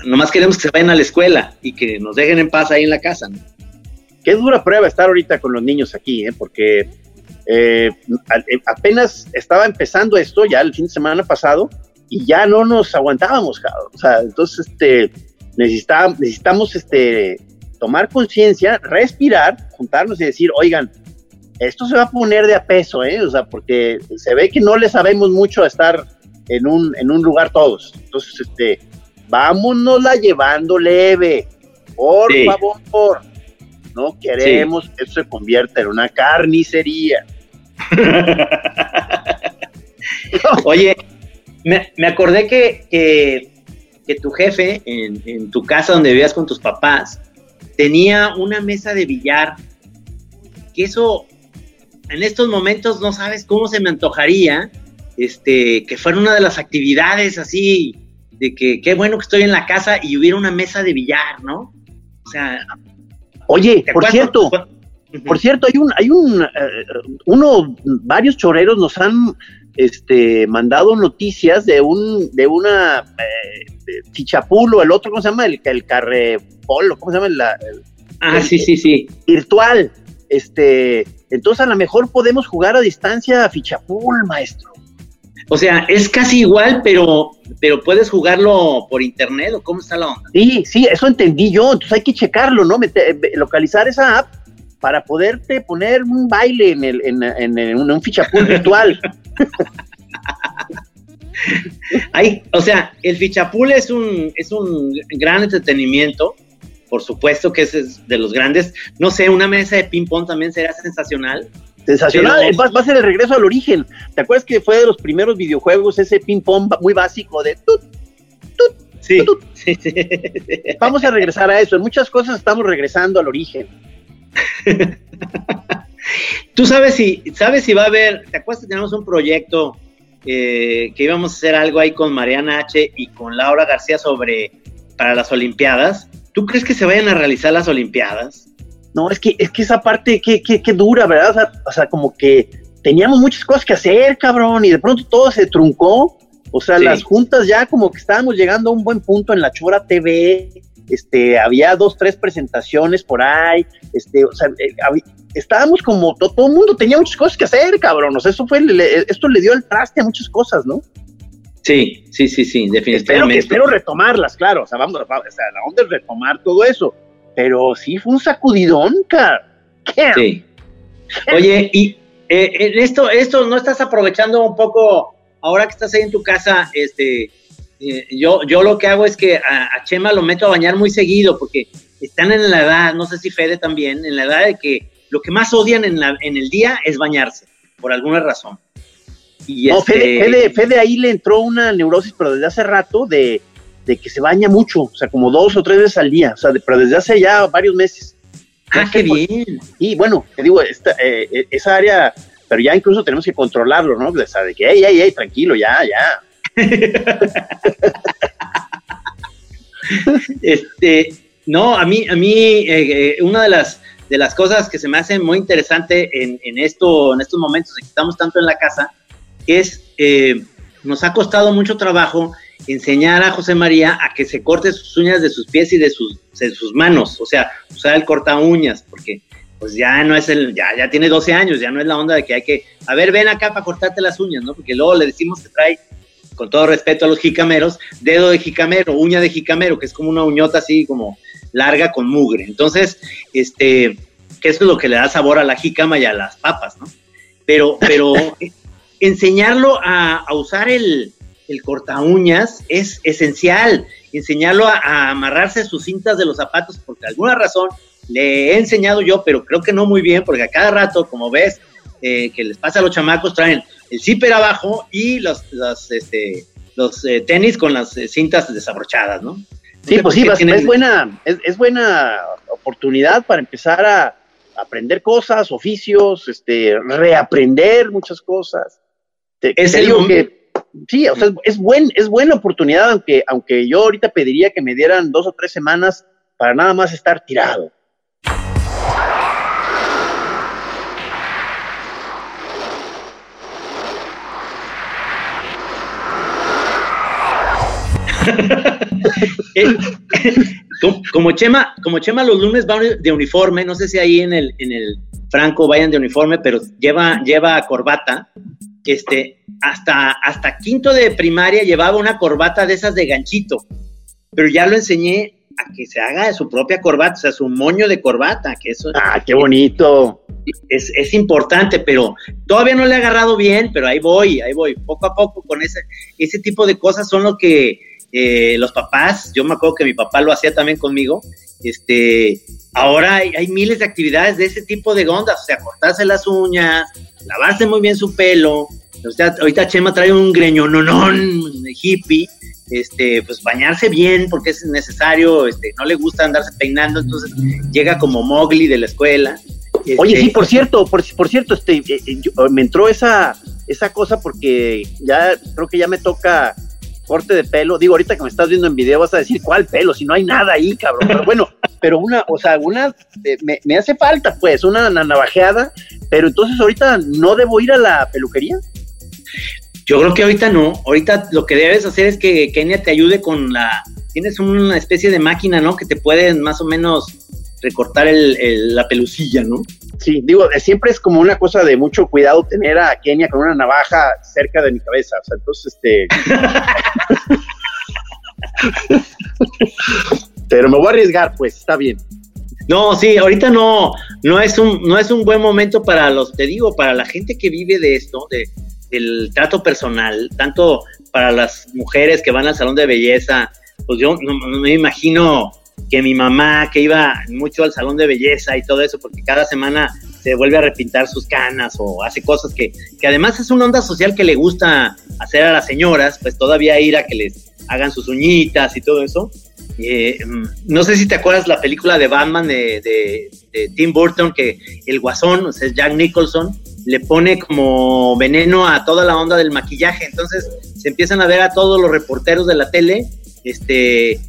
nomás queremos que se vayan a la escuela y que nos dejen en paz ahí en la casa. ¿no? Qué dura prueba estar ahorita con los niños aquí, ¿eh? porque eh, eh, apenas estaba empezando esto ya el fin de semana pasado y ya no nos aguantábamos, cabrón. O sea, entonces este, necesitamos, necesitamos este, tomar conciencia, respirar, juntarnos y decir, oigan, esto se va a poner de a peso, ¿eh? O sea, porque se ve que no le sabemos mucho a estar en un, en un lugar todos. Entonces, este, vámonosla llevando leve, por favor. No queremos que eso se convierta en una carnicería. Oye, me, acordé que, que, tu jefe en, en, tu casa donde vivías con tus papás tenía una mesa de billar. Que eso, en estos momentos no sabes cómo se me antojaría este, que fuera una de las actividades así, de que qué bueno que estoy en la casa y hubiera una mesa de billar, ¿no? O sea... Oye, por cierto, por cierto, hay un, hay un, eh, uno, varios choreros nos han este, mandado noticias de un, de una eh, fichapulo, el otro, ¿cómo se llama? El, el carrepolo, ¿cómo se llama? El, ah, sí, sí, sí. Virtual. Este, entonces a lo mejor podemos jugar a distancia a fichapul, maestro. O sea, es casi igual, pero, pero puedes jugarlo por internet o cómo está la onda. Sí, sí, eso entendí yo. Entonces hay que checarlo, ¿no? localizar esa app para poderte poner un baile en, el, en, en, un, fichapul virtual. Ay, o sea, el fichapul es un, es un gran entretenimiento, por supuesto que es de los grandes. No sé, una mesa de ping-pong también será sensacional. Sensacional, va, a ser el regreso al origen. ¿Te acuerdas que fue de los primeros videojuegos ese ping-pong muy básico de tut, tut, sí. Vamos a regresar a eso. En muchas cosas estamos regresando al origen. Tú sabes si, sabes si va a haber, ¿te acuerdas que tenemos un proyecto eh, que íbamos a hacer algo ahí con Mariana H y con Laura García sobre para las Olimpiadas? ¿Tú crees que se vayan a realizar las Olimpiadas? No, es que, es que esa parte, que, dura, ¿verdad? O sea, como que teníamos muchas cosas que hacer, cabrón, y de pronto todo se truncó. O sea, las juntas ya como que estábamos llegando a un buen punto en la Chora TV, este, había dos, tres presentaciones por ahí, este, o sea, eh, estábamos como, todo, el mundo tenía muchas cosas que hacer, cabrón, o sea, eso fue, esto le dio el traste a muchas cosas, ¿no? Sí, sí, sí, sí, definitivamente. Espero, retomarlas, claro, o sea, vamos, o sea, la onda es retomar todo eso, pero sí fue un sacudidón, cara. Sí. Oye, y eh, en esto, esto, ¿no estás aprovechando un poco, ahora que estás ahí en tu casa, este, eh, yo, yo lo que hago es que a, Chema lo meto a bañar muy seguido, porque están en la edad, no sé si Fede también, en la edad de que lo que más odian en, la, en el día es bañarse, por alguna razón. Y no, este Fede, ahí le entró una neurosis, pero desde hace rato, de, de que se baña mucho, o sea, como dos o tres veces al día, o sea, pero desde hace ya varios meses. Ah, qué bien. Y bueno, te digo, esta, eh, eh, esa área, pero ya incluso tenemos que controlarlo, ¿no? O sea, de que, hey, hey, hey, tranquilo, ya, ya. este, no, a mí, a mí, eh, una de las, de las cosas que se me hace muy interesante en, en esto, en estos momentos que estamos tanto en la casa, es, nos ha costado mucho trabajo enseñar a José María a que se corte sus uñas de sus pies y de sus, sus manos, o sea, usar el corta uñas, porque pues ya no es el, ya, ya tiene 12 años, ya no es la onda de que hay que, a ver, ven acá para cortarte las uñas, ¿no? Porque luego le decimos que trae, con todo respeto a los jicameros, dedo de jicamero, uña de jicamero, que es como una uñota así como larga con mugre. Entonces, este, que eso es lo que le da sabor a la jícama y a las papas, ¿no? Pero, pero enseñarlo a usar el, el corta uñas es esencial. Enseñarlo a, amarrarse sus cintas de los zapatos, porque alguna razón le he enseñado yo, pero creo que no muy bien, porque a cada rato, como ves, eh, que les pasa a los chamacos, traen el zipper abajo y los, los, este, los eh, tenis con las eh, cintas desabrochadas, ¿no? sí, pues sí, es buena, es, buena oportunidad para empezar a aprender cosas, oficios, este, reaprender muchas cosas. es el, que sí, o sea, es, buen, es buena oportunidad, aunque, aunque yo ahorita pediría que me dieran dos o tres semanas para nada más estar tirado. Eh, como Chema, como Chema los lunes va de uniforme, no sé si ahí en el, en el Franco vayan de uniforme, pero lleva, lleva corbata este, hasta, hasta quinto de primaria llevaba una corbata de esas de ganchito, pero ya lo enseñé a que se haga de su propia corbata, o sea, su moño de corbata, que eso... Ah, qué bonito. Es, es, importante, pero todavía no le he agarrado bien, pero ahí voy, ahí voy, poco a poco con ese, ese tipo de cosas son lo que eh, los papás, yo me acuerdo que mi papá lo hacía también conmigo, este, ahora hay, hay, miles de actividades de ese tipo de ondas, o sea, cortarse las uñas, lavarse muy bien su pelo. O sea, ahorita Chema trae un greño de hippie, este, pues bañarse bien porque es necesario, este, no le gusta andarse peinando, entonces llega como Mowgli de la escuela. Oye, Este, sí, por cierto, por, por cierto, este, eh, eh, yo- me entró esa, esa cosa porque ya creo que ya me toca corte de pelo. Digo, ahorita que me estás viendo en video vas a decir, ¿cuál pelo? Si no hay nada ahí, cabrón. Pero bueno, pero una, o sea, una, eh, me, me hace falta, pues, una na- navajeada, pero entonces ahorita no debo ir a la peluquería. Yo creo que ahorita no. Ahorita lo que debes hacer es que Kenia te ayude con la. Tienes una especie de máquina, ¿no? Que te puede más o menos recortar el, el- la pelucilla, ¿no? Sí, digo, eh, siempre es como una cosa de mucho cuidado tener a Kenia con una navaja cerca de mi cabeza. O sea, entonces, este. pero me voy a arriesgar, pues, está bien. No, sí, ahorita no, no es un, no es un buen momento para los, te digo, para la gente que vive de esto, de, del trato personal, tanto para las mujeres que van al salón de belleza, pues yo no, me imagino que mi mamá que iba mucho al salón de belleza y todo eso, porque cada semana se vuelve a repintar sus canas o hace cosas que, que además es una onda social que le gusta hacer a las señoras, pues todavía ir a que les hagan sus uñitas y todo eso. Eh, no sé si te acuerdas la película de Batman de, de- Tim Burton, que el guasón, o sea, Jack Nicholson, le pone como veneno a toda la onda del maquillaje. Entonces se empiezan a ver a todos los reporteros de la tele, este,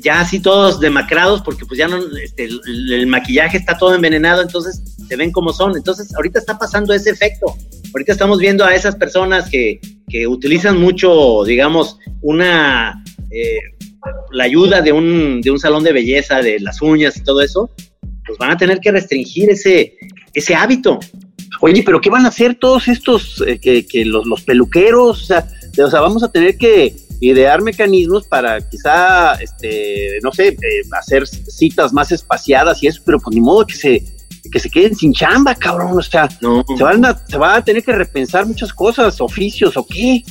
ya así todos demacrados, porque pues ya no, este, el, el maquillaje está todo envenenado, entonces se ven como son. Entonces ahorita está pasando ese efecto. Ahorita estamos viendo a esas personas que, que utilizan mucho, digamos, una... eh, la ayuda de un, de un salón de belleza, de las uñas y todo eso, pues van a tener que restringir ese, ese hábito. Oye, pero ¿qué van a hacer todos estos, eh, que, que los, los peluqueros? O sea, de- o sea, vamos a tener que idear mecanismos para quizá, este, no sé, eh, hacer citas más espaciadas y eso, pero pues ni modo que se, que se queden sin chamba, cabrón. O sea, No. se van a, se va a tener que repensar muchas cosas, oficios o qué.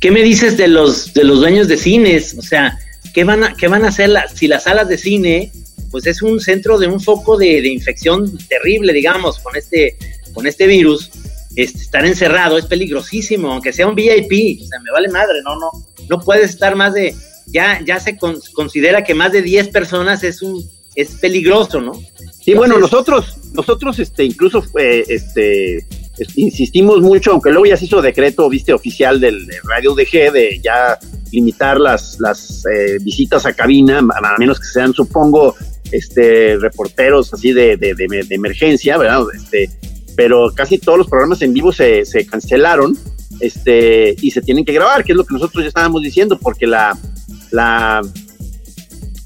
¿Qué me dices de los, de los dueños de cines? O sea, ¿qué van a, qué van a hacer las, si las salas de cine, pues es un centro de un foco de, de infección terrible, digamos, con este, con este virus? Este, estar encerrado es peligrosísimo, aunque sea un VIP, o sea, me vale madre, no, no, no puedes estar más de, ya, ya se con- considera que más de 10 personas es un, es peligroso, ¿no? Sí, bueno, nosotros, nosotros, este, incluso, eh, este, es- insistimos mucho, aunque luego ya se hizo decreto, viste, oficial del de Radio DG de ya limitar las, las eh, visitas a cabina, a menos que sean, supongo, este, reporteros así de, de, de- de emergencia, ¿verdad? Este, pero casi todos los programas en vivo se, se cancelaron, este, y se tienen que grabar, que es lo que nosotros ya estábamos diciendo, porque la, la,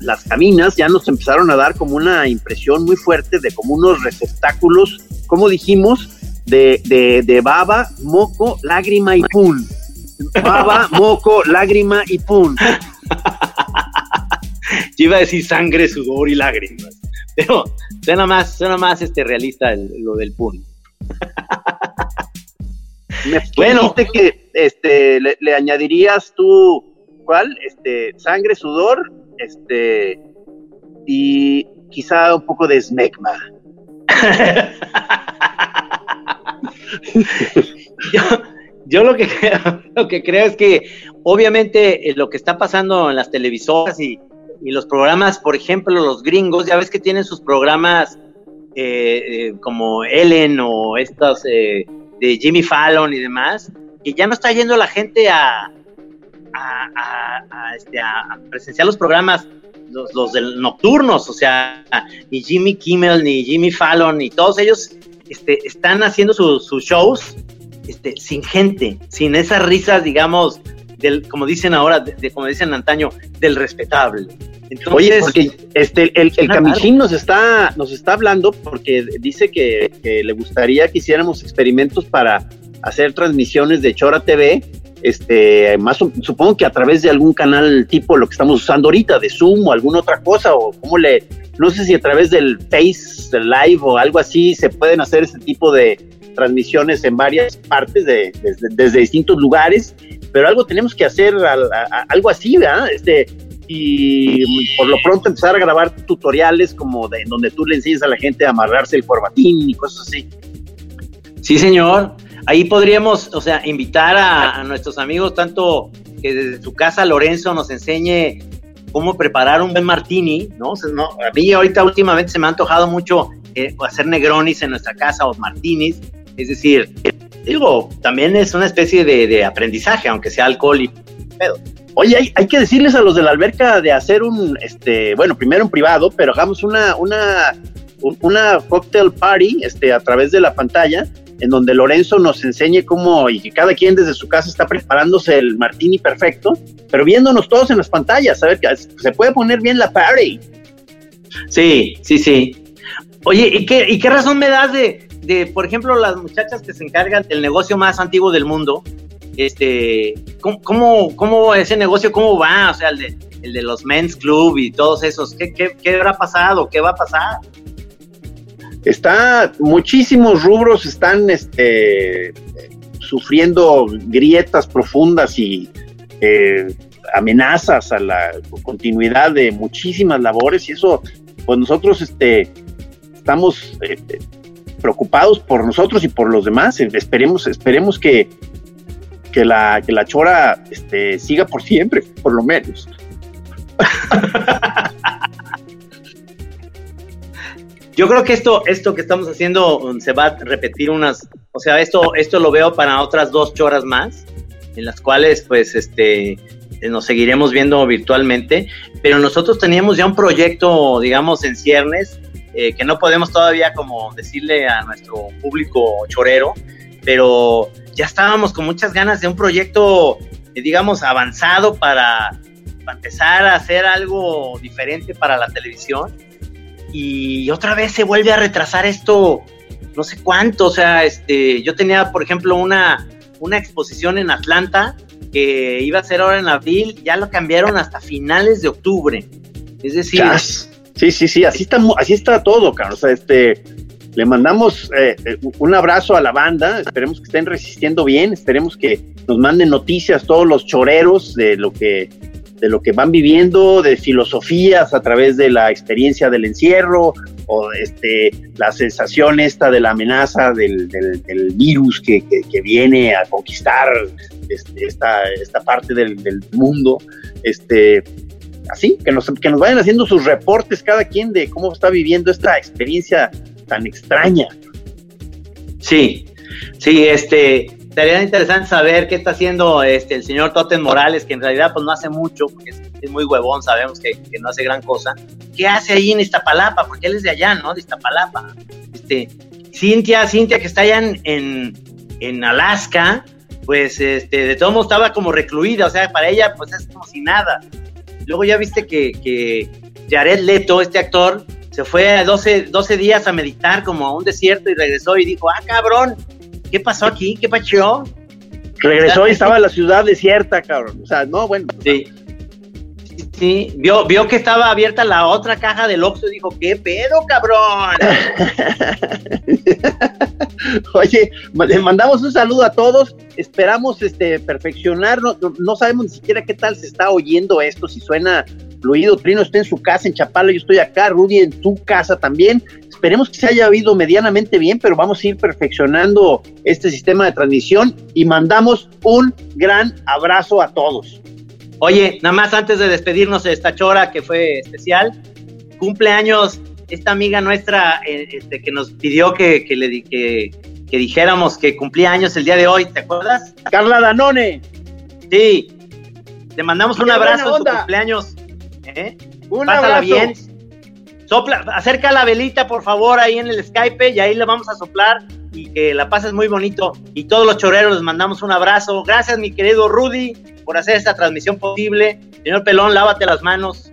las cabinas ya nos empezaron a dar como una impresión muy fuerte de como unos receptáculos, como dijimos, de, de, de baba, moco, lágrima y pun. Baba, moco, lágrima y pun. Yo iba a decir sangre, sudor y lágrimas. Pero suena más, suena más este realista el- lo del pun. Me Bueno. que este, le, le añadirías tú, ¿cuál? Este, sangre, sudor, este, y quizá un poco de smegma. yo, lo que creo, lo que creo es que obviamente eh, lo que está pasando en las televisoras y, y los programas, por ejemplo, los gringos, ya ves que tienen sus programas eh, eh, como Ellen o estos eh, de Jimmy Fallon y demás, que ya no está yendo la gente a, a, a- a, este, presenciar los programas, los, los nocturnos, o sea, ni Jimmy Kimmel, ni Jimmy Fallon, ni todos ellos este, están haciendo su- sus shows este, sin gente, sin esas risas, digamos, del, como dicen ahora, de, de- como dicen antaño, del respetable. Entonces, Oye, porque este, el, el Camichín nos está, nos está hablando porque dice que, que le gustaría que hiciéramos experimentos para hacer transmisiones de Chora TV, este, más supongo que a través de algún canal tipo lo que estamos usando ahorita, de Zoom o alguna otra cosa, o cómo le, no sé si a través del Face Live o algo así se pueden hacer ese tipo de transmisiones en varias partes de, desde, distintos lugares, pero algo tenemos que hacer, a- algo así, ¿verdad? Este, y por lo pronto empezar a grabar tutoriales como de donde tú le enseñas a la gente a amarrarse el corbatín y cosas así. Sí, señor. Ahí podríamos, o sea, invitar a, nuestros amigos, tanto que desde su casa Lorenzo nos enseñe cómo preparar un buen martini, ¿no? O sea, no, a mí ahorita últimamente se me ha antojado mucho eh, hacer negronis en nuestra casa o martinis. Es decir, digo, también es una especie de, aprendizaje, aunque sea alcohol y pedo. Oye, hay, que decirles a los de la alberca de hacer un, este, bueno, primero en privado, pero hagamos una, una, una cocktail party, este, a través de la pantalla, en donde Lorenzo nos enseñe cómo, y que cada quien desde su casa está preparándose el martini perfecto, pero viéndonos todos en las pantallas, a ver, se puede poner bien la party. Sí, sí, sí. Oye, ¿y qué, ¿y qué razón me das de, de, por ejemplo, las muchachas que se encargan del negocio más antiguo del mundo? Este, ¿cómo, cómo, ese negocio, cómo va? O sea, el de, el de los men's club y todos esos, ¿qué, qué, qué habrá pasado? ¿Qué va a pasar? Está, muchísimos rubros están este, sufriendo grietas profundas y eh, amenazas a la continuidad de muchísimas labores y eso, pues nosotros este, estamos eh, preocupados por nosotros y por los demás. Esperemos, esperemos que, que, la, que la chora este, siga por siempre, por lo menos. Yo creo que esto, esto que estamos haciendo um, se va a repetir unas, o sea, esto, esto lo veo para otras dos choras más, en las cuales pues este nos seguiremos viendo virtualmente, pero nosotros teníamos ya un proyecto, digamos, en ciernes, eh, que no podemos todavía como decirle a nuestro público chorero, pero ya estábamos con muchas ganas de un proyecto, eh, digamos, avanzado para empezar a hacer algo diferente para la televisión y otra vez se vuelve a retrasar esto, no sé cuánto, o sea, este, yo tenía, por ejemplo, una, una exposición en Atlanta que iba a ser ahora en abril, ya lo cambiaron hasta finales de octubre. Es decir, sí, sí, sí, así está, así está todo, Carlos. O sea, este, le mandamos eh, eh, un abrazo a la banda, esperemos que estén resistiendo bien, esperemos que nos manden noticias todos los choreros de lo que de lo que van viviendo, de filosofías a través de la experiencia del encierro o este, la sensación esta de la amenaza del, virus que, viene a conquistar este, esta, esta parte del, mundo. Este, así, que nos, que nos vayan haciendo sus reportes cada quien de cómo está viviendo esta experiencia tan extraña. Sí, sí, este, Sería interesante saber qué está haciendo este el señor Totem Morales, que en realidad pues no hace mucho, porque es, muy huevón, sabemos que, no hace gran cosa. ¿Qué hace ahí en Iztapalapa? Porque él es de allá, ¿no? De Iztapalapa. Este, Cintia, Cintia que está allá en, en, Alaska, pues este, de todo modo estaba como recluida, o sea, para ella pues es como si nada. Luego ya viste que, que Jared Leto, este actor, se fue a 12, 12 días a meditar como a un desierto y regresó y dijo, ah, cabrón, ¿qué pasó aquí? ¿Qué pasó? Regresó y estaba la ciudad desierta, cabrón. O sea, no, bueno. Sí. Sí, vio, vio que estaba abierta la otra caja del Oxxo y dijo, ¿qué pedo, cabrón? Oye, le mandamos un saludo a todos. Esperamos este perfeccionar. No, sabemos ni siquiera qué tal se está oyendo esto, si suena fluido. Trino está en su casa en Chapala, yo estoy acá, Rudy en tu casa también. Esperemos que se haya oído medianamente bien, pero vamos a ir perfeccionando este sistema de transmisión y mandamos un gran abrazo a todos. Oye, nada más antes de despedirnos de esta chora que fue especial, cumpleaños esta amiga nuestra eh, este, que nos pidió que, le que, que dijéramos que cumplía años el día de hoy, ¿te acuerdas? Carla Danone. Sí, te mandamos un abrazo en tu cumpleaños. ¿Eh? Un Pásala abrazo. bien Sopla, acerca la velita, por favor, ahí en el Skype y ahí le vamos a soplar y que la pases muy bonito. Y todos los choreros les mandamos un abrazo. Gracias, mi querido Rudy, por hacer esta transmisión posible. Señor Pelón, lávate las manos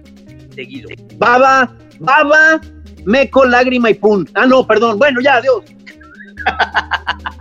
seguido. Baba, baba, meco, lágrima y pun. Ah, no, perdón. Bueno, ya, adiós.